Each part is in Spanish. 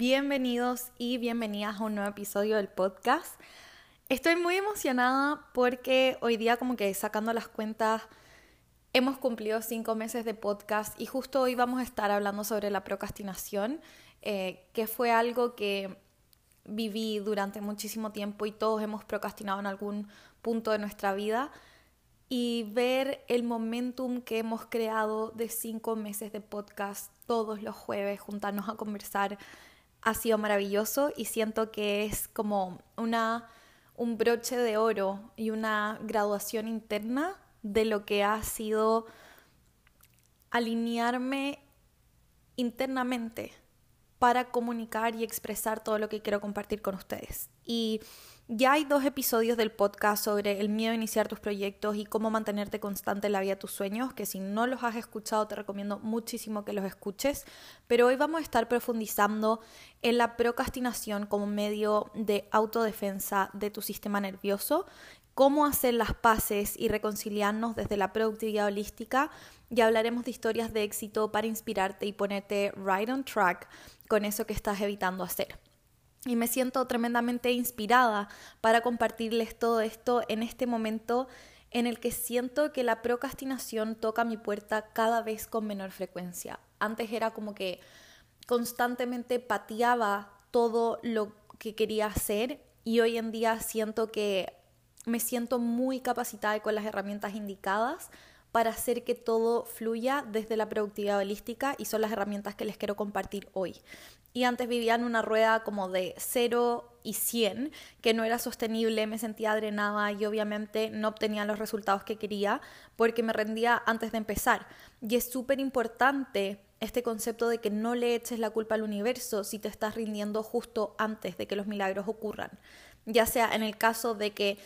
Bienvenidos y bienvenidas a un nuevo episodio del podcast. Estoy muy emocionada porque hoy día como que sacando las cuentas hemos cumplido cinco meses de podcast y justo hoy vamos a estar hablando sobre la procrastinación, eh, que fue algo que viví durante muchísimo tiempo y todos hemos procrastinado en algún punto de nuestra vida y ver el momentum que hemos creado de cinco meses de podcast todos los jueves, juntarnos a conversar, ha sido maravilloso y siento que es como una, un broche de oro y una graduación interna de lo que ha sido alinearme internamente para comunicar y expresar todo lo que quiero compartir con ustedes. Y ya hay dos episodios del podcast sobre el miedo a iniciar tus proyectos y cómo mantenerte constante en la vida de tus sueños, que si no los has escuchado te recomiendo muchísimo que los escuches, pero hoy vamos a estar profundizando en la procrastinación como medio de autodefensa de tu sistema nervioso, cómo hacer las paces y reconciliarnos desde la productividad holística y hablaremos de historias de éxito para inspirarte y ponerte right on track con eso que estás evitando hacer y me siento tremendamente inspirada para compartirles todo esto en este momento en el que siento que la procrastinación toca mi puerta cada vez con menor frecuencia. Antes era como que constantemente pateaba todo lo que quería hacer y hoy en día siento que me siento muy capacitada y con las herramientas indicadas para hacer que todo fluya desde la productividad holística y son las herramientas que les quiero compartir hoy y antes vivía en una rueda como de 0 y 100, que no era sostenible, me sentía drenada y obviamente no obtenía los resultados que quería porque me rendía antes de empezar. Y es súper importante este concepto de que no le eches la culpa al universo si te estás rindiendo justo antes de que los milagros ocurran. Ya sea en el caso de que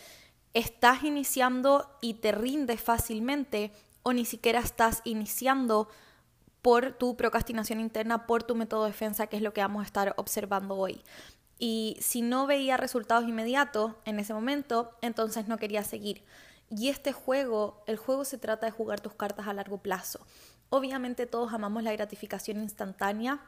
estás iniciando y te rindes fácilmente o ni siquiera estás iniciando por tu procrastinación interna, por tu método de defensa, que es lo que vamos a estar observando hoy. Y si no veía resultados inmediatos en ese momento, entonces no quería seguir. Y este juego, el juego se trata de jugar tus cartas a largo plazo. Obviamente todos amamos la gratificación instantánea,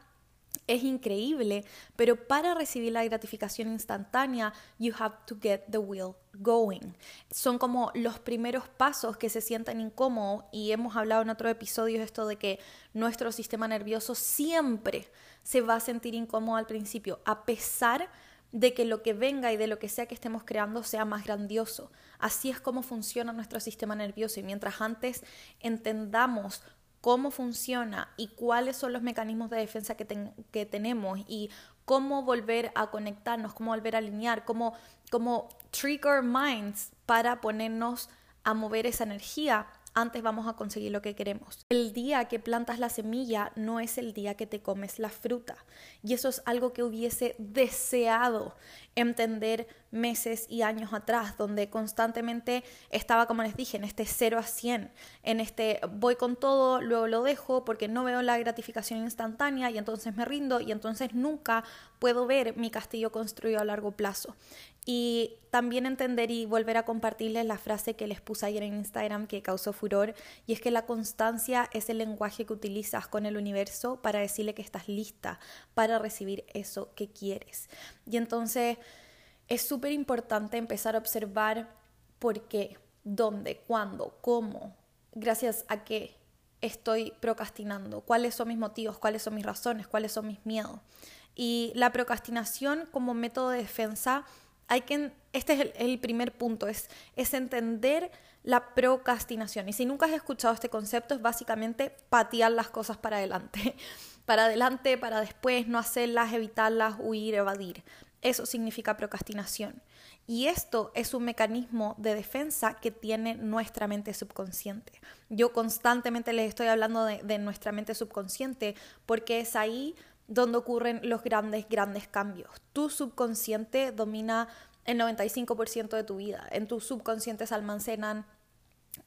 es increíble, pero para recibir la gratificación instantánea, you have to get the wheel going. Son como los primeros pasos que se sienten incómodos y hemos hablado en otro episodio esto de que nuestro sistema nervioso siempre se va a sentir incómodo al principio, a pesar de que lo que venga y de lo que sea que estemos creando sea más grandioso. Así es como funciona nuestro sistema nervioso y mientras antes entendamos cómo funciona y cuáles son los mecanismos de defensa que, que tenemos y cómo volver a conectarnos, cómo volver a alinear, cómo, cómo trigger minds para ponernos a mover esa energía antes vamos a conseguir lo que queremos. El día que plantas la semilla no es el día que te comes la fruta. Y eso es algo que hubiese deseado entender meses y años atrás, donde constantemente estaba, como les dije, en este 0 a 100, en este voy con todo, luego lo dejo porque no veo la gratificación instantánea y entonces me rindo y entonces nunca puedo ver mi castillo construido a largo plazo. Y también entender y volver a compartirles la frase que les puse ayer en Instagram que causó furor, y es que la constancia es el lenguaje que utilizas con el universo para decirle que estás lista para recibir eso que quieres. Y entonces es súper importante empezar a observar por qué, dónde, cuándo, cómo, gracias a qué estoy procrastinando, cuáles son mis motivos, cuáles son mis razones, cuáles son mis miedos. Y la procrastinación como método de defensa hay que, este es el, primer punto, es, es entender la procrastinación. Y si nunca has escuchado este concepto, es básicamente patear las cosas para adelante. Para adelante, para después, no hacerlas, evitarlas, huir, evadir. Eso significa procrastinación. Y esto es un mecanismo de defensa que tiene nuestra mente subconsciente. Yo constantemente les estoy hablando de, de nuestra mente subconsciente porque es ahí donde ocurren los grandes, grandes cambios. Tu subconsciente domina el 95% de tu vida. En tu subconsciente se almacenan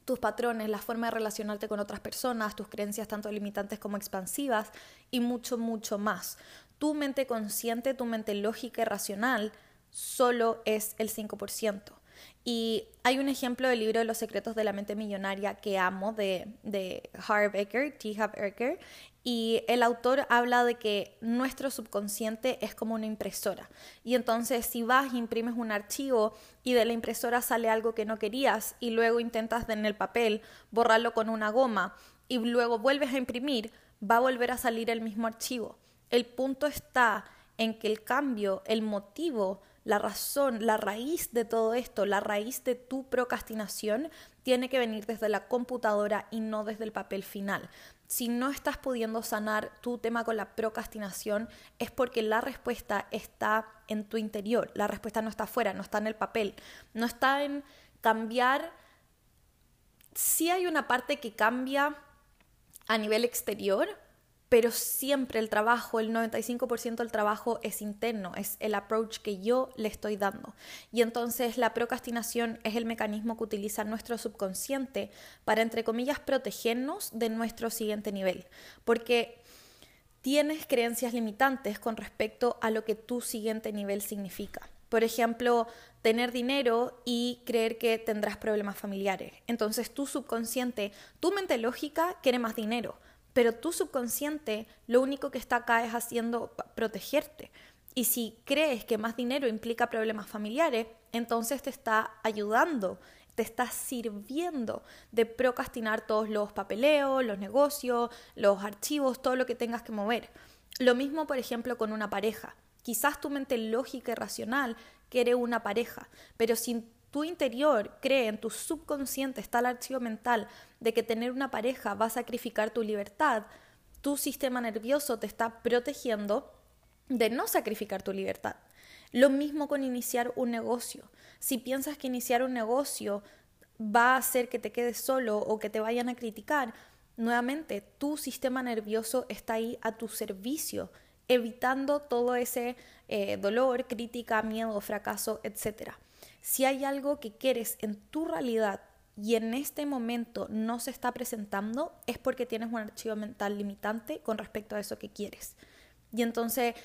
tus patrones, la forma de relacionarte con otras personas, tus creencias tanto limitantes como expansivas y mucho, mucho más. Tu mente consciente, tu mente lógica y racional solo es el 5%. Y hay un ejemplo del libro los secretos de la mente millonaria que amo de, de Harv Eker, T. Harv Eker, y el autor habla de que nuestro subconsciente es como una impresora. Y entonces si vas, imprimes un archivo y de la impresora sale algo que no querías y luego intentas en el papel borrarlo con una goma y luego vuelves a imprimir, va a volver a salir el mismo archivo. El punto está en que el cambio, el motivo, la razón, la raíz de todo esto, la raíz de tu procrastinación, tiene que venir desde la computadora y no desde el papel final. Si no estás pudiendo sanar tu tema con la procrastinación, es porque la respuesta está en tu interior. La respuesta no está afuera, no está en el papel, no está en cambiar. Sí hay una parte que cambia a nivel exterior, pero siempre el trabajo, el 95% del trabajo es interno, es el approach que yo le estoy dando. Y entonces la procrastinación es el mecanismo que utiliza nuestro subconsciente para, entre comillas, protegernos de nuestro siguiente nivel. Porque tienes creencias limitantes con respecto a lo que tu siguiente nivel significa. Por ejemplo, tener dinero y creer que tendrás problemas familiares. Entonces tu subconsciente, tu mente lógica quiere más dinero pero tu subconsciente lo único que está acá es haciendo protegerte. Y si crees que más dinero implica problemas familiares, entonces te está ayudando, te está sirviendo de procrastinar todos los papeleos, los negocios, los archivos, todo lo que tengas que mover. Lo mismo, por ejemplo, con una pareja. Quizás tu mente lógica y racional quiere una pareja, pero sin tu interior cree, en tu subconsciente está el archivo mental de que tener una pareja va a sacrificar tu libertad, tu sistema nervioso te está protegiendo de no sacrificar tu libertad. Lo mismo con iniciar un negocio. Si piensas que iniciar un negocio va a hacer que te quedes solo o que te vayan a criticar, nuevamente tu sistema nervioso está ahí a tu servicio, evitando todo ese eh, dolor, crítica, miedo, fracaso, etc. Si hay algo que quieres en tu realidad y en este momento no se está presentando, es porque tienes un archivo mental limitante con respecto a eso que quieres. Y entonces,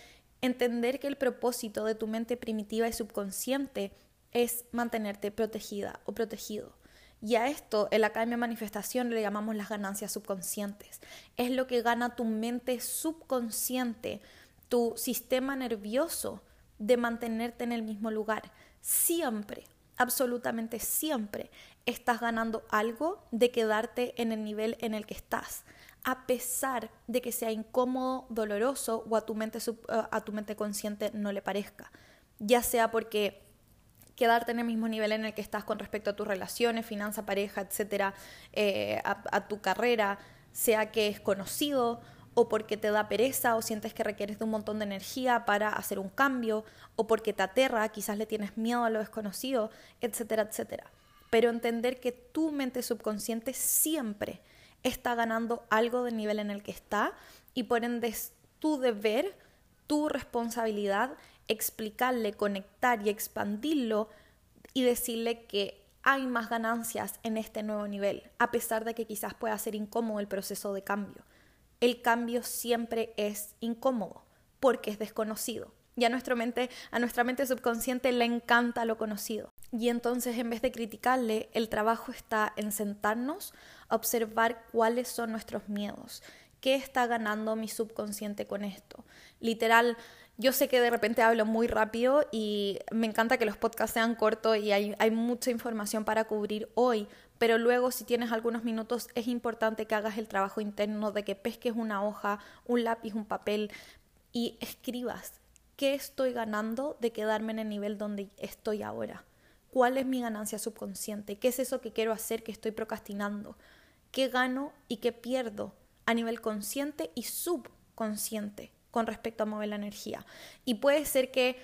entender que el propósito de tu mente primitiva y subconsciente es mantenerte protegida o protegido. Y a esto en la Academia Manifestación le llamamos las ganancias subconscientes. Es lo que gana tu mente subconsciente, tu sistema nervioso de mantenerte en el mismo lugar siempre, absolutamente siempre, estás ganando algo de quedarte en el nivel en el que estás, a pesar de que sea incómodo, doloroso o a tu mente, eh, a tu mente consciente no le parezca. Ya sea porque quedarte en el mismo nivel en el que estás con respecto a tus relaciones, finanza, pareja, etcétera, eh, a tu carrera, sea que es conocido o porque te da pereza o sientes que requieres de un montón de energía para hacer un cambio, o porque te aterra, quizás le tienes miedo a lo desconocido, etcétera, etcétera. Pero entender que tu mente subconsciente siempre está ganando algo del nivel en el que está y por ende es tu deber, tu responsabilidad explicarle, conectar y expandirlo y decirle que hay más ganancias en este nuevo nivel, a pesar de que quizás pueda ser incómodo el proceso de cambio el cambio siempre es incómodo porque es desconocido. Y a nuestra mente, a nuestra mente subconsciente le encanta lo conocido. Y entonces en vez de criticarle, el trabajo está en sentarnos a observar cuáles son nuestros miedos. ¿Qué está ganando mi subconsciente con esto? Literal, yo sé que de repente hablo muy rápido y me encanta que los podcasts sean cortos y hay, hay mucha información para cubrir hoy, pero luego si tienes algunos minutos es importante que hagas el trabajo interno de que pesques una hoja, un lápiz, un papel y escribas qué estoy ganando de quedarme en el nivel donde estoy ahora. ¿Cuál es mi ganancia subconsciente? ¿Qué es eso que quiero hacer que estoy procrastinando? ¿Qué gano y qué pierdo a nivel consciente y subconsciente? con respecto a mover la energía. Y puede ser que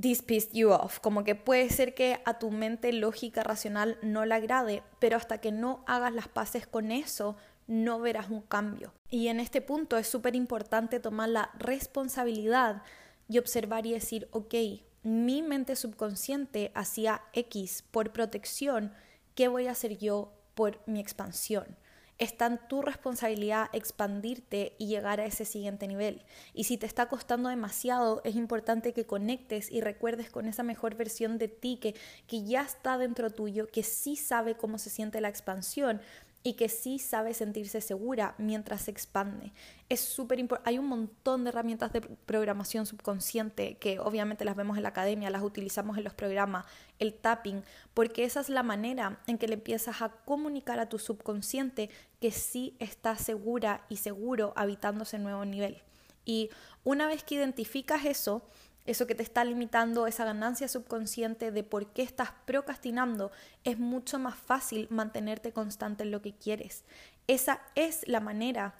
this pissed you off, como que puede ser que a tu mente lógica, racional no le agrade, pero hasta que no hagas las paces con eso, no verás un cambio. Y en este punto es súper importante tomar la responsabilidad y observar y decir, ok, mi mente subconsciente hacía X por protección, ¿qué voy a hacer yo por mi expansión? Está en tu responsabilidad expandirte y llegar a ese siguiente nivel. Y si te está costando demasiado, es importante que conectes y recuerdes con esa mejor versión de ti que, que ya está dentro tuyo, que sí sabe cómo se siente la expansión y que sí sabe sentirse segura mientras se expande. Es súper importante. Hay un montón de herramientas de programación subconsciente que obviamente las vemos en la academia, las utilizamos en los programas, el tapping, porque esa es la manera en que le empiezas a comunicar a tu subconsciente que sí está segura y seguro habitando ese nuevo nivel. Y una vez que identificas eso, eso que te está limitando, esa ganancia subconsciente de por qué estás procrastinando, es mucho más fácil mantenerte constante en lo que quieres. Esa es la manera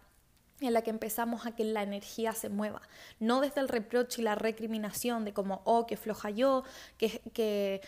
en la que empezamos a que la energía se mueva, no desde el reproche y la recriminación de como, oh, que floja yo, que, que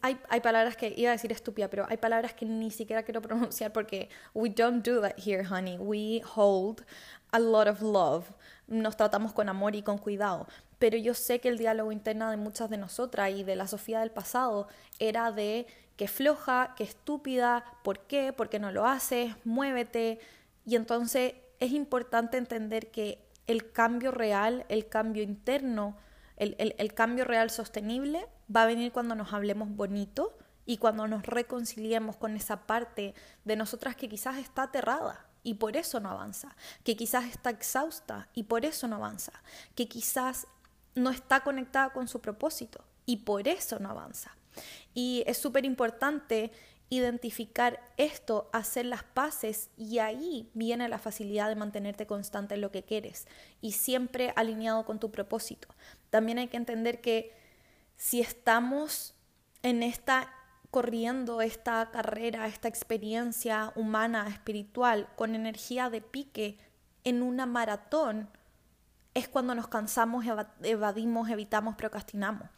hay, hay palabras que iba a decir estúpida, pero hay palabras que ni siquiera quiero pronunciar porque we don't do that here, honey, we hold a lot of love, nos tratamos con amor y con cuidado, pero yo sé que el diálogo interno de muchas de nosotras y de la Sofía del pasado era de que floja, que estúpida, ¿por qué? ¿Por qué no lo haces? Muévete. Y entonces es importante entender que el cambio real, el cambio interno, el, el cambio real sostenible va a venir cuando nos hablemos bonito y cuando nos reconciliemos con esa parte de nosotras que quizás está aterrada y por eso no avanza, que quizás está exhausta y por eso no avanza, que quizás no está conectada con su propósito y por eso no avanza. Y es súper importante identificar esto, hacer las paces y ahí viene la facilidad de mantenerte constante en lo que quieres y siempre alineado con tu propósito. También hay que entender que si estamos en esta corriendo esta carrera, esta experiencia humana, espiritual, con energía de pique en una maratón, es cuando nos cansamos, evadimos, evitamos, procrastinamos.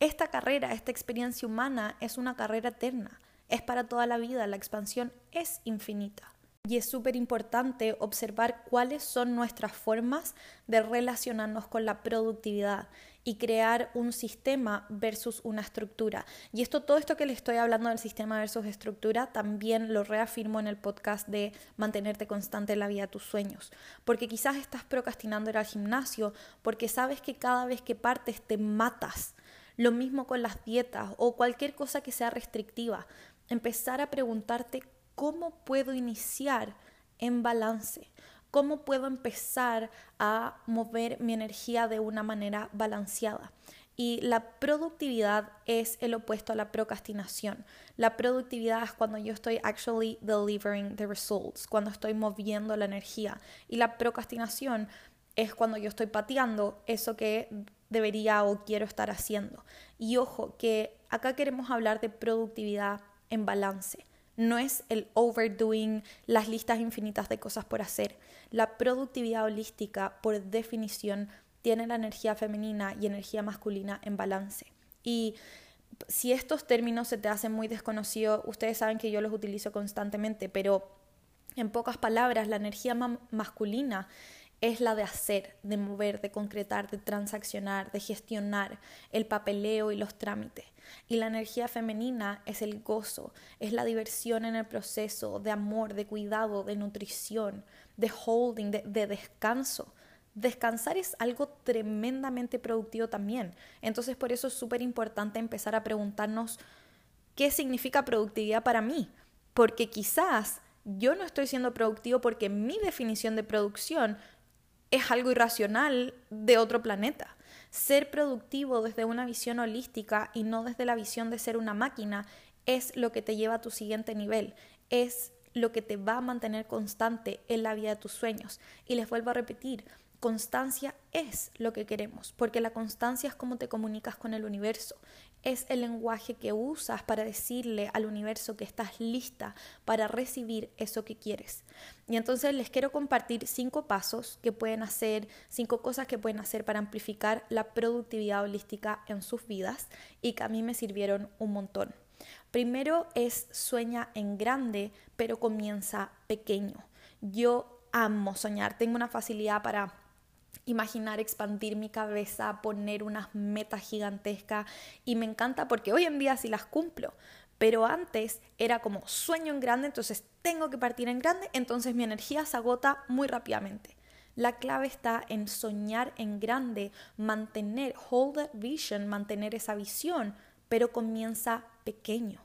Esta carrera, esta experiencia humana es una carrera eterna, es para toda la vida, la expansión es infinita. Y es súper importante observar cuáles son nuestras formas de relacionarnos con la productividad y crear un sistema versus una estructura. Y esto, todo esto que le estoy hablando del sistema versus estructura, también lo reafirmo en el podcast de mantenerte constante en la vida de tus sueños. Porque quizás estás procrastinando ir al gimnasio porque sabes que cada vez que partes te matas. Lo mismo con las dietas o cualquier cosa que sea restrictiva. Empezar a preguntarte cómo puedo iniciar en balance ¿Cómo puedo empezar a mover mi energía de una manera balanceada? Y la productividad es el opuesto a la procrastinación. La productividad es cuando yo estoy actually delivering the results, cuando estoy moviendo la energía. Y la procrastinación es cuando yo estoy pateando eso que debería o quiero estar haciendo. Y ojo, que acá queremos hablar de productividad en balance no es el overdoing, las listas infinitas de cosas por hacer. La productividad holística, por definición, tiene la energía femenina y energía masculina en balance. Y si estos términos se te hacen muy desconocidos, ustedes saben que yo los utilizo constantemente, pero en pocas palabras, la energía masculina es la de hacer, de mover, de concretar, de transaccionar, de gestionar el papeleo y los trámites. Y la energía femenina es el gozo, es la diversión en el proceso, de amor, de cuidado, de nutrición, de holding, de, descanso. Descansar es algo tremendamente productivo también. Entonces por eso es súper importante empezar a preguntarnos qué significa productividad para mí. Porque quizás yo no estoy siendo productivo porque mi definición de producción es algo irracional de otro planeta. Ser productivo desde una visión holística y no desde la visión de ser una máquina es lo que te lleva a tu siguiente nivel, es lo que te va a mantener constante en la vida de tus sueños. Y les vuelvo a repetir, constancia es lo que queremos, porque la constancia es cómo te comunicas con el universo, es el lenguaje que usas para decirle al universo que estás lista para recibir eso que quieres. Y entonces les quiero compartir cinco pasos que pueden hacer, cinco cosas que pueden hacer para amplificar la productividad holística en sus vidas y que a mí me sirvieron un montón. Primero es sueña en grande, pero comienza pequeño. Yo amo soñar, tengo una facilidad para imaginar expandir mi cabeza, poner unas metas gigantescas y me encanta porque hoy en día sí las cumplo, Pero antes era como sueño en grande, entonces tengo que partir en grande, entonces mi energía se agota muy rápidamente. La clave está en soñar en grande, mantener, hold that vision, mantener esa visión, pero comienza pequeño.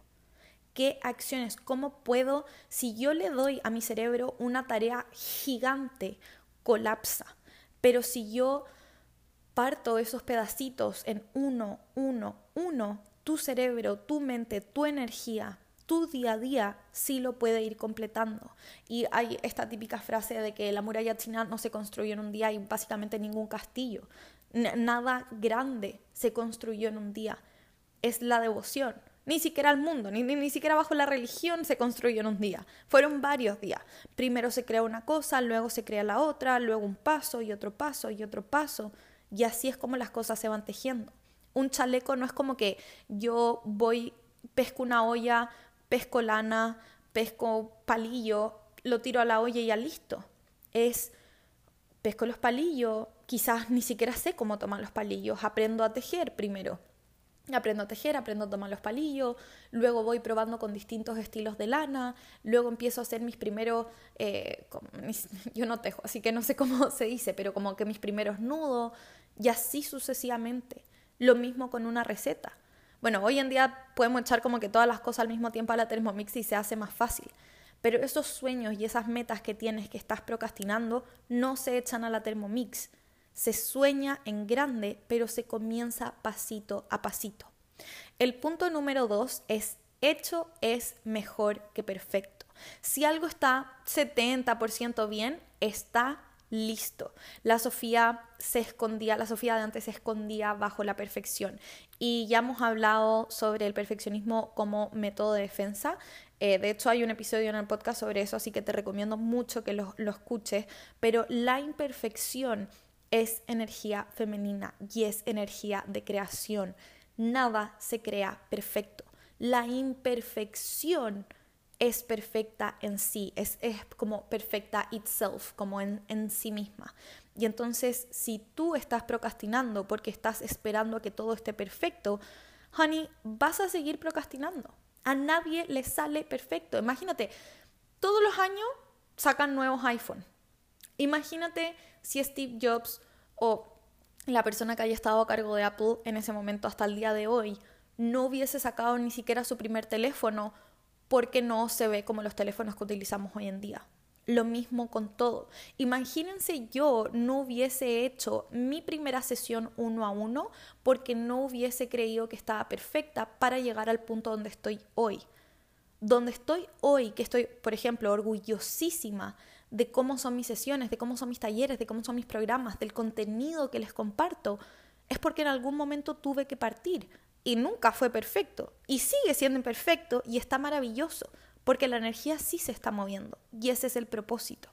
¿Qué acciones? ¿Cómo puedo, si yo le doy a mi cerebro una tarea gigante, colapsa? Pero si yo parto esos pedacitos en uno, uno, uno, tu cerebro, tu mente, tu energía, tu día a día sí lo puede ir completando. Y hay esta típica frase de que la muralla china no se construyó en un día y básicamente ningún castillo. nada grande se construyó en un día. Es la devoción. Ni siquiera el mundo, ni, ni, siquiera bajo la religión se construyó en un día. Fueron varios días. Primero se crea una cosa, luego se crea la otra, luego un paso y otro paso y otro paso. Y así es como las cosas se van tejiendo. Un chaleco no es como que yo voy, pesco una olla, pesco lana, pesco palillo, lo tiro a la olla y ya listo. Es pesco los palillos, quizás ni siquiera sé cómo tomar los palillos, aprendo a tejer primero. Aprendo a tejer, aprendo a tomar los palillos, luego voy probando con distintos estilos de lana, luego empiezo a hacer mis primeros, eh, yo no tejo, así que no sé cómo se dice, pero como que mis primeros nudos, y así sucesivamente. Lo mismo con una receta. Bueno, hoy en día podemos echar como que todas las cosas al mismo tiempo a la Thermomix y se hace más fácil. Pero esos sueños y esas metas que tienes que estás procrastinando no se echan a la Thermomix. Se sueña en grande, pero se comienza pasito a pasito. El punto número dos es hecho es mejor que perfecto. Si algo está 70% bien, está listo. La Sofía se escondía, la Sofía de antes se escondía bajo la perfección. Y ya hemos hablado sobre el perfeccionismo como método de defensa. Eh, de hecho, hay un episodio en el podcast sobre eso, así que te recomiendo mucho que lo, lo escuches. Pero la imperfección es energía femenina y es energía de creación. Nada se crea perfecto. La imperfección es perfecta en sí, es, como perfecta itself, como en, en sí misma. Y entonces, si tú estás procrastinando porque estás esperando a que todo esté perfecto, honey, vas a seguir procrastinando. A nadie le sale perfecto. Imagínate, todos los años sacan nuevos iPhone. Imagínate si Steve Jobs o la persona que haya estado a cargo de Apple en ese momento hasta el día de hoy no hubiese sacado ni siquiera su primer teléfono porque no se ve como los teléfonos que utilizamos hoy en día. Lo mismo con todo. Imagínense yo no hubiese hecho mi primera sesión uno a uno porque no hubiese creído que estaba perfecta para llegar al punto donde estoy hoy. Donde estoy hoy, que estoy, por ejemplo, orgullosísima de cómo son mis sesiones, de cómo son mis talleres, de cómo son mis programas, del contenido que les comparto, es porque en algún momento tuve que partir, y nunca fue perfecto y sigue siendo imperfecto y está maravilloso porque la energía sí se está moviendo y ese es el propósito.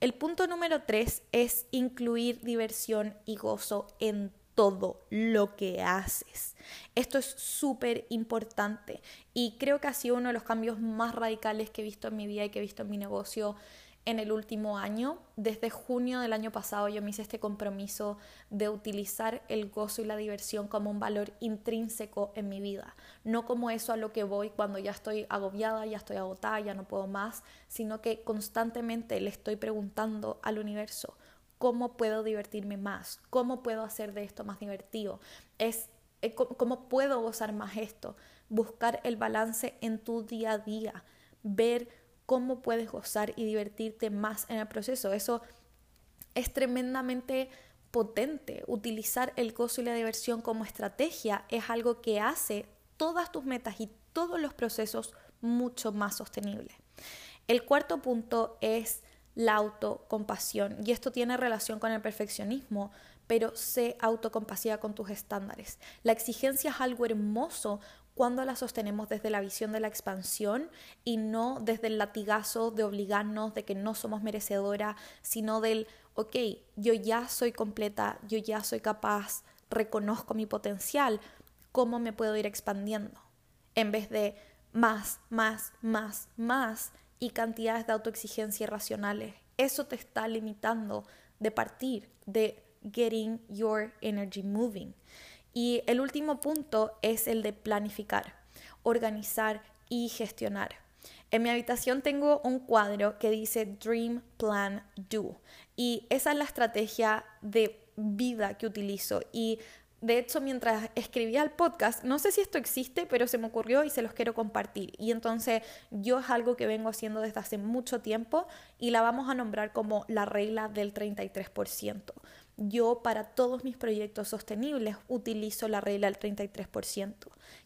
El punto número tres es incluir diversión y gozo en todo lo que haces. Esto es súper importante y creo que ha sido uno de los cambios más radicales que he visto en mi vida y que he visto en mi negocio en el último año. Desde junio del año pasado yo me hice este compromiso de utilizar el gozo y la diversión como un valor intrínseco en mi vida. No como eso a lo que voy cuando ya estoy agobiada, ya estoy agotada, ya no puedo más, sino que constantemente le estoy preguntando al universo, ¿cómo puedo divertirme más? ¿Cómo puedo hacer de esto más divertido? Es eh, ¿Cómo puedo gozar más esto? Buscar el balance en tu día a día, ver cómo puedes gozar y divertirte más en el proceso. Eso es tremendamente potente. Utilizar el gozo y la diversión como estrategia es algo que hace todas tus metas y todos los procesos mucho más sostenibles. El cuarto punto es la autocompasión y esto tiene relación con el perfeccionismo, pero sé autocompasiva con tus estándares. La exigencia es algo hermoso cuando la sostenemos desde la visión de la expansión y no desde el latigazo de obligarnos de que no somos merecedora, sino del, ok, yo ya soy completa, yo ya soy capaz, reconozco mi potencial, ¿cómo me puedo ir expandiendo? En vez de más, más, más, más y cantidades de autoexigencia irracionales. Eso te está limitando de partir, de getting your energy moving. Y el último punto es el de planificar. organizar y gestionar. En mi habitación tengo un cuadro que dice Dream Plan Do y esa es la estrategia de vida que utilizo y de hecho, mientras escribía el podcast, no sé si esto existe, pero se me ocurrió y se los quiero compartir. Y entonces yo es algo que vengo haciendo desde hace mucho tiempo y la vamos a nombrar como la regla del 33%. Yo para todos mis proyectos sostenibles utilizo la regla del 33%,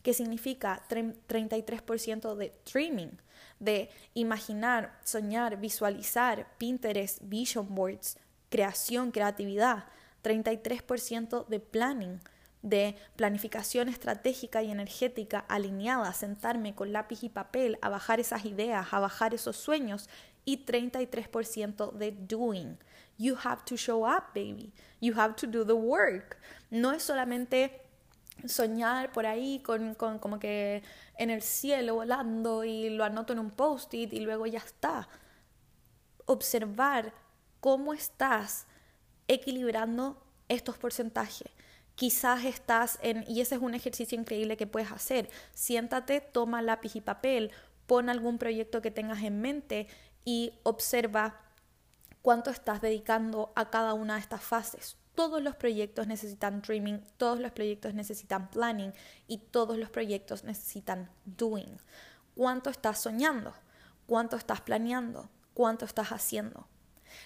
que significa 33% de dreaming, de imaginar, soñar, visualizar, Pinterest, vision boards, creación, creatividad 33% de planning, de planificación estratégica y energética alineada, sentarme con lápiz y papel, a bajar esas ideas, a bajar esos sueños y 33% de doing. You have to show up, baby. You have to do the work. No es solamente soñar por ahí con, con como que en el cielo volando y lo anoto en un post-it y luego ya está. Observar cómo estás equilibrando estos porcentajes. Quizás estás en, y ese es un ejercicio increíble que puedes hacer. Siéntate, toma lápiz y papel, pon algún proyecto que tengas en mente y observa cuánto estás dedicando a cada una de estas fases. Todos los proyectos necesitan dreaming, todos los proyectos necesitan planning y todos los proyectos necesitan doing. ¿Cuánto estás soñando? ¿Cuánto estás planeando? ¿Cuánto estás haciendo?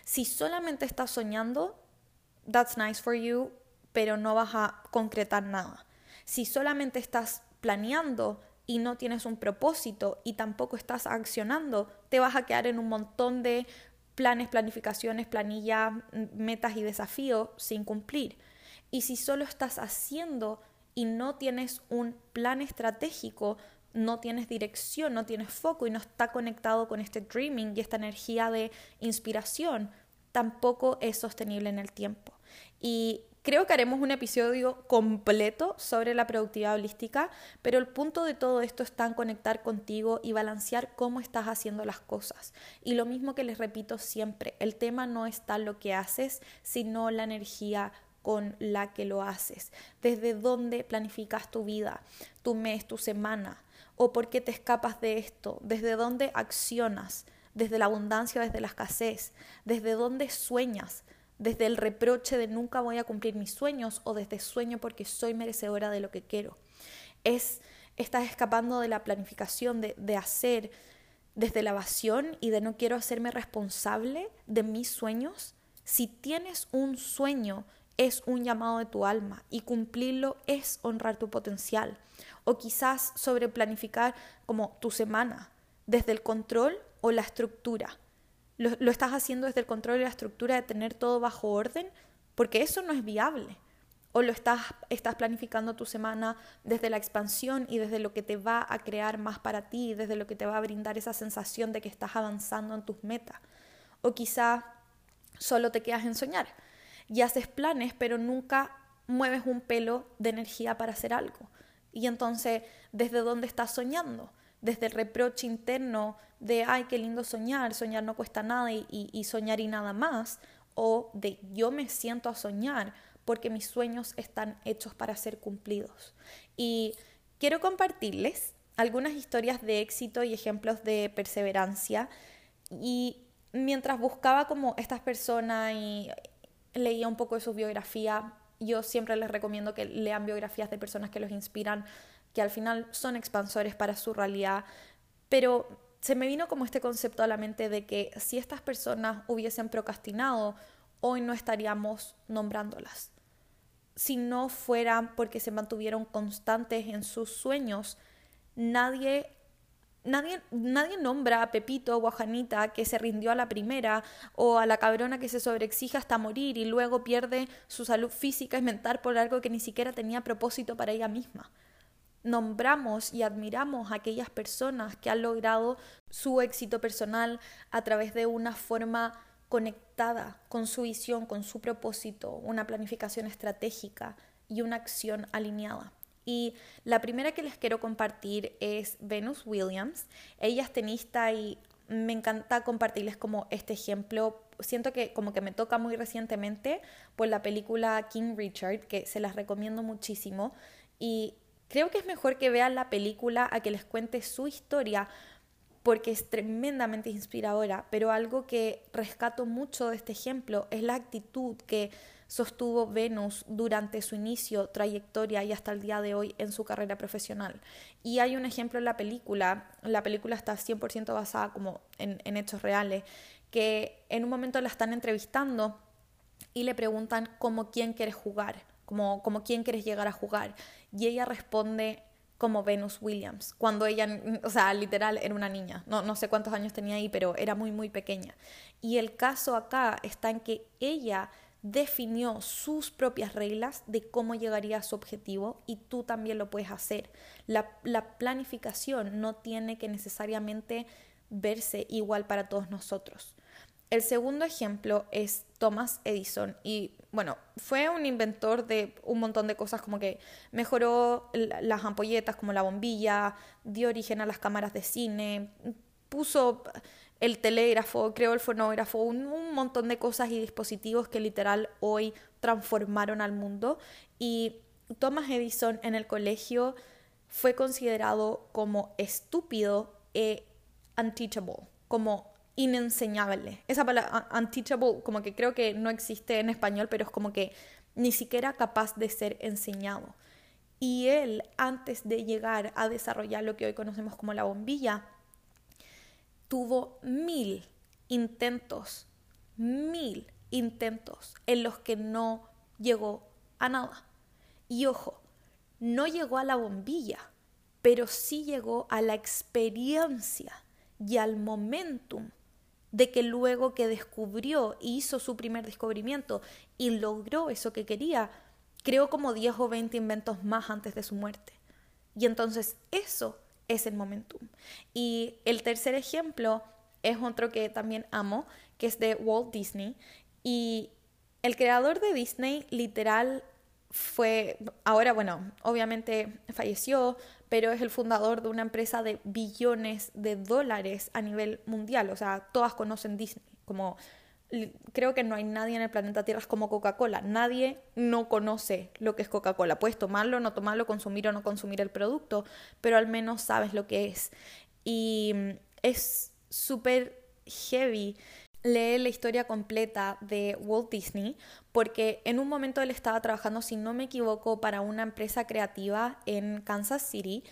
Si solamente estás soñando, that's nice for you, pero no vas a concretar nada. Si solamente estás planeando y no tienes un propósito y tampoco estás accionando, te vas a quedar en un montón de planes, planificaciones, planillas, metas y desafíos sin cumplir. Y si solo estás haciendo y no tienes un plan estratégico, no tienes dirección, no tienes foco y no está conectado con este dreaming y esta energía de inspiración, tampoco es sostenible en el tiempo. Y creo que haremos un episodio completo sobre la productividad holística, pero el punto de todo esto está en conectar contigo y balancear cómo estás haciendo las cosas. Y lo mismo que les repito siempre, el tema no está lo que haces, sino la energía con la que lo haces, desde dónde planificas tu vida, tu mes, tu semana, o por qué te escapas de esto, desde dónde accionas, desde la abundancia o desde la escasez, desde dónde sueñas, desde el reproche de nunca voy a cumplir mis sueños o desde sueño porque soy merecedora de lo que quiero. Es, estás escapando de la planificación de, de hacer desde la evasión y de no quiero hacerme responsable de mis sueños. Si tienes un sueño, es un llamado de tu alma y cumplirlo es honrar tu potencial. O quizás sobre planificar como tu semana, desde el control o la estructura. Lo, estás haciendo desde el control y la estructura de tener todo bajo orden, porque eso no es viable. O lo estás, estás planificando tu semana desde la expansión y desde lo que te va a crear más para ti, desde lo que te va a brindar esa sensación de que estás avanzando en tus metas. O quizá solo te quedas en soñar y haces planes, pero nunca mueves un pelo de energía para hacer algo. Y entonces, ¿desde dónde estás soñando? Desde el reproche interno de, ay, qué lindo soñar, soñar no cuesta nada y, soñar y nada más, o de yo me siento a soñar porque mis sueños están hechos para ser cumplidos. Y quiero compartirles algunas historias de éxito y ejemplos de perseverancia. Y mientras buscaba como estas personas y leía un poco de su biografía, yo siempre les recomiendo que lean biografías de personas que los inspiran que al final son expansores para su realidad, pero se me vino como este concepto a la mente de que si estas personas hubiesen procrastinado, hoy no estaríamos nombrándolas. Si no fueran porque se mantuvieron constantes en sus sueños, nadie Nadie, nadie, nombra a Pepito o a Juanita que se rindió a la primera o a la cabrona que se sobreexige hasta morir y luego pierde su salud física y mental por algo que ni siquiera tenía propósito para ella misma nombramos y admiramos a aquellas personas que han logrado su éxito personal a través de una forma conectada con su visión, con su propósito, una planificación estratégica y una acción alineada. Y la primera que les quiero compartir es Venus Williams. Ella es tenista y me encanta compartirles como este ejemplo. Siento que como que me toca muy recientemente por la película King Richard, que se las recomiendo muchísimo. Y creo que es mejor que vean la película a que les cuente su historia porque es tremendamente inspiradora, pero algo que rescato mucho de este ejemplo es la actitud que sostuvo Venus durante su inicio, trayectoria y hasta el día de hoy en su carrera profesional. Y hay un ejemplo en la película, la película está 100% basada como en, hechos reales, que en un momento la están entrevistando y le preguntan como quién quieres jugar, como, como quién quieres llegar a jugar. Y ella responde como Venus Williams, cuando ella, o sea, literal era una niña, no, no sé cuántos años tenía ahí, pero era muy, muy pequeña. Y el caso acá está en que ella definió sus propias reglas de cómo llegaría a su objetivo y tú también lo puedes hacer. La, planificación no tiene que necesariamente verse igual para todos nosotros. El segundo ejemplo es Thomas Edison y bueno, fue un inventor de un montón de cosas como que mejoró las ampolletas como la bombilla, dio origen a las cámaras de cine, puso el telégrafo, creó el fonógrafo, un, montón de cosas y dispositivos que literal hoy transformaron al mundo. Y Thomas Edison en el colegio fue considerado como estúpido e unteachable, como inenseñable. Esa palabra unteachable como que creo que no existe en español, pero es como que ni siquiera capaz de ser enseñado. Y él, antes de llegar a desarrollar lo que hoy conocemos como la bombilla, tuvo mil intentos, mil intentos en los que no llegó a nada. Y ojo, no llegó a la bombilla, pero sí llegó a la experiencia y al momentum de que luego que descubrió, hizo su primer descubrimiento y logró eso que quería, creó como 10 o 20 inventos más antes de su muerte. Y entonces eso es el momentum. Y el tercer ejemplo es otro que también amo, que es de Walt Disney. Y el creador de Disney literal fue, ahora bueno, obviamente falleció, pero es el fundador de una empresa de billones de dólares a nivel mundial. O sea, todas conocen Disney, como creo que no hay nadie en el planeta Tierra como Coca-Cola. Nadie no conoce lo que es Coca-Cola. Puedes tomarlo, no tomarlo, consumir o no consumir el producto, pero al menos sabes lo que es. Y mm, es súper heavy leer la historia completa de Walt Disney porque en un momento él estaba trabajando, si no me equivoco, para una empresa creativa en Kansas City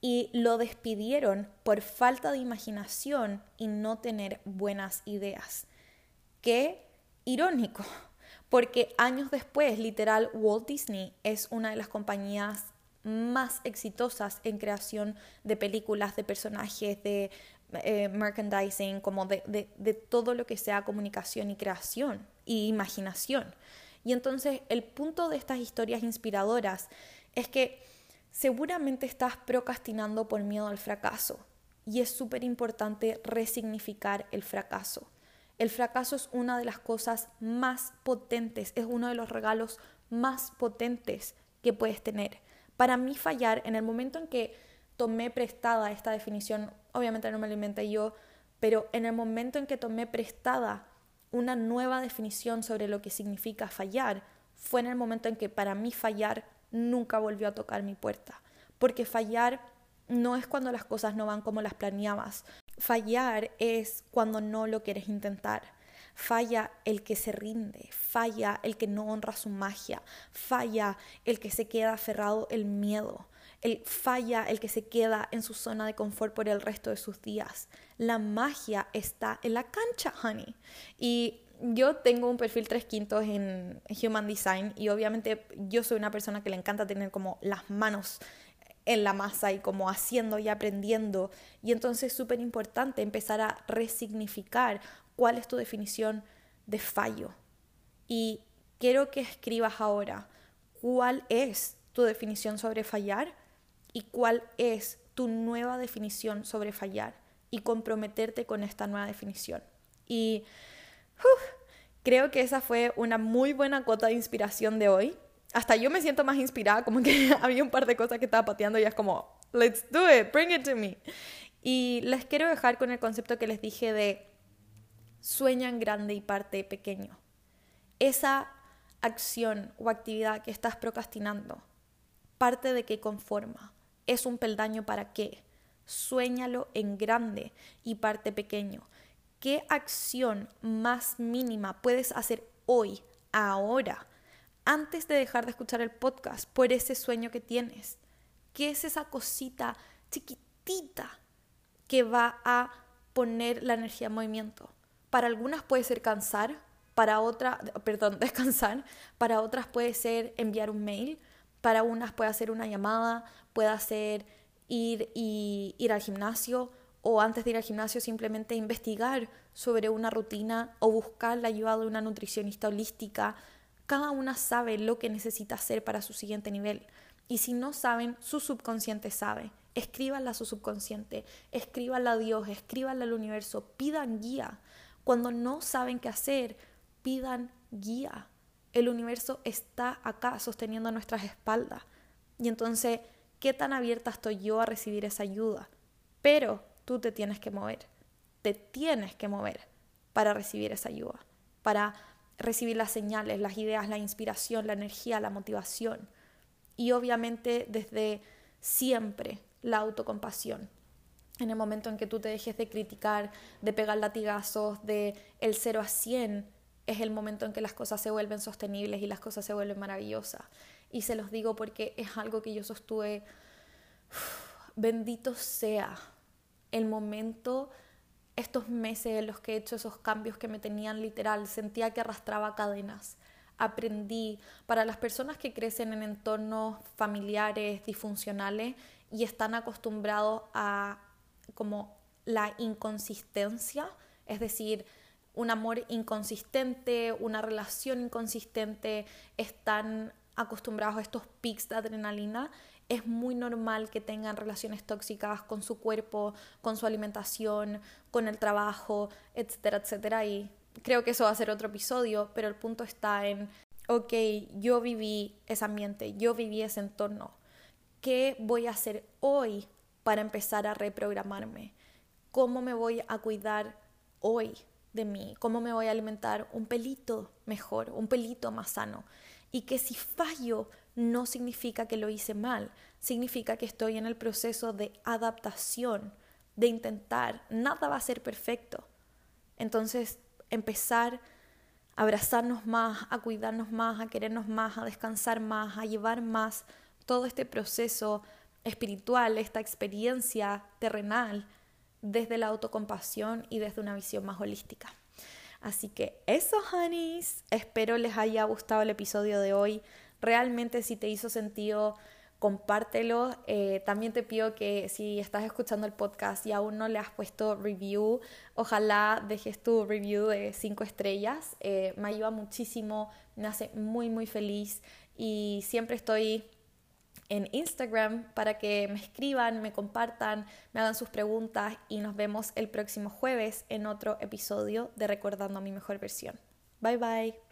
y lo despidieron por falta de imaginación y no tener buenas ideas. Qué irónico, porque años después, literal, Walt Disney es una de las compañías más exitosas en creación de películas, de personajes, de eh, merchandising, como de, de, de todo lo que sea comunicación y creación y imaginación. Y entonces el punto de estas historias inspiradoras es que seguramente estás procrastinando por miedo al fracaso y es súper importante resignificar el fracaso. El fracaso es una de las cosas más potentes, es uno de los regalos más potentes que puedes tener. Para mí fallar, en el momento en que tomé prestada esta definición, obviamente no me la inventé yo, pero en el momento en que tomé prestada una nueva definición sobre lo que significa fallar, fue en el momento en que para mí fallar nunca volvió a tocar mi puerta. Porque fallar no es cuando las cosas no van como las planeabas, Fallar es cuando no lo quieres intentar. Falla el que se rinde, falla el que no honra su magia, falla el que se queda aferrado el miedo, el, falla el que se queda en su zona de confort por el resto de sus días. La magia está en la cancha, honey. Y yo tengo un perfil tres quintos en Human Design y obviamente yo soy una persona que le encanta tener como las manos en la masa y como haciendo y aprendiendo. Y entonces es súper importante empezar a resignificar cuál es tu definición de fallo. Y quiero que escribas ahora cuál es tu definición sobre fallar y cuál es tu nueva definición sobre fallar y comprometerte con esta nueva definición. Y creo que esa fue una muy buena cuota de inspiración de hoy hasta yo me siento más inspirada, como que había un par de cosas que estaba pateando y es como, let's do it, bring it to me. Y les quiero dejar con el concepto que les dije de sueñan grande y parte pequeño. Esa acción o actividad que estás procrastinando, parte de qué conforma. Es un peldaño para qué. Suéñalo en grande y parte pequeño. ¿Qué acción más mínima puedes hacer hoy, ahora, antes de dejar de escuchar el podcast por ese sueño que tienes? ¿Qué es esa cosita chiquitita que va a poner la energía en movimiento? Para algunas puede ser cansar, para otras, perdón, descansar, para otras puede ser enviar un mail, para unas puede ser una llamada, puede ser ir, y, ir al gimnasio o antes de ir al gimnasio simplemente investigar sobre una rutina o buscar la ayuda de una nutricionista holística. Cada una sabe lo que necesita hacer para su siguiente nivel. Y si no saben, su subconsciente sabe. Escríbanla a su subconsciente, escríbanla a Dios, escríbanla al universo, pidan guía. Cuando no saben qué hacer, pidan guía. El universo está acá sosteniendo nuestras espaldas. Y entonces, ¿qué tan abierta estoy yo a recibir esa ayuda? Pero tú te tienes que mover. Te tienes que mover para recibir esa ayuda, para recibir las señales, las ideas, la inspiración, la energía, la motivación. Y obviamente desde siempre la autocompasión. En el momento en que tú te dejes de criticar, de pegar latigazos, de el 0 a 100, es el momento en que las cosas se vuelven sostenibles y las cosas se vuelven maravillosas. Y se los digo porque es algo que yo sostuve, bendito sea el momento, estos meses en los que he hecho esos cambios que me tenían literal, sentía que arrastraba cadenas. Aprendí, para las personas que crecen en entornos familiares disfuncionales y están acostumbrados a como la inconsistencia, es decir, un amor inconsistente, una relación inconsistente, están acostumbrados a estos pics de adrenalina, es muy normal que tengan relaciones tóxicas con su cuerpo, con su alimentación, con el trabajo, etcétera, etcétera. Y creo que eso va a ser otro episodio, pero el punto está en, ok, yo viví ese ambiente, yo viví ese entorno. ¿Qué voy a hacer hoy para empezar a reprogramarme? ¿Cómo me voy a cuidar hoy? De mí, cómo me voy a alimentar un pelito mejor, un pelito más sano. Y que si fallo no significa que lo hice mal, significa que estoy en el proceso de adaptación, de intentar, nada va a ser perfecto. Entonces, empezar a abrazarnos más, a cuidarnos más, a querernos más, a descansar más, a llevar más todo este proceso espiritual, esta experiencia terrenal desde la autocompasión y desde una visión más holística. Así que eso, honeys. Espero les haya gustado el episodio de hoy. Realmente si te hizo sentido, compártelo. Eh, también te pido que si estás escuchando el podcast y aún no le has puesto review, ojalá dejes tu review de 5 estrellas. Eh, me ayuda muchísimo, me hace muy, muy feliz y siempre estoy en Instagram para que me escriban, me compartan, me hagan sus preguntas y nos vemos el próximo jueves en otro episodio de Recordando mi mejor versión. Bye bye.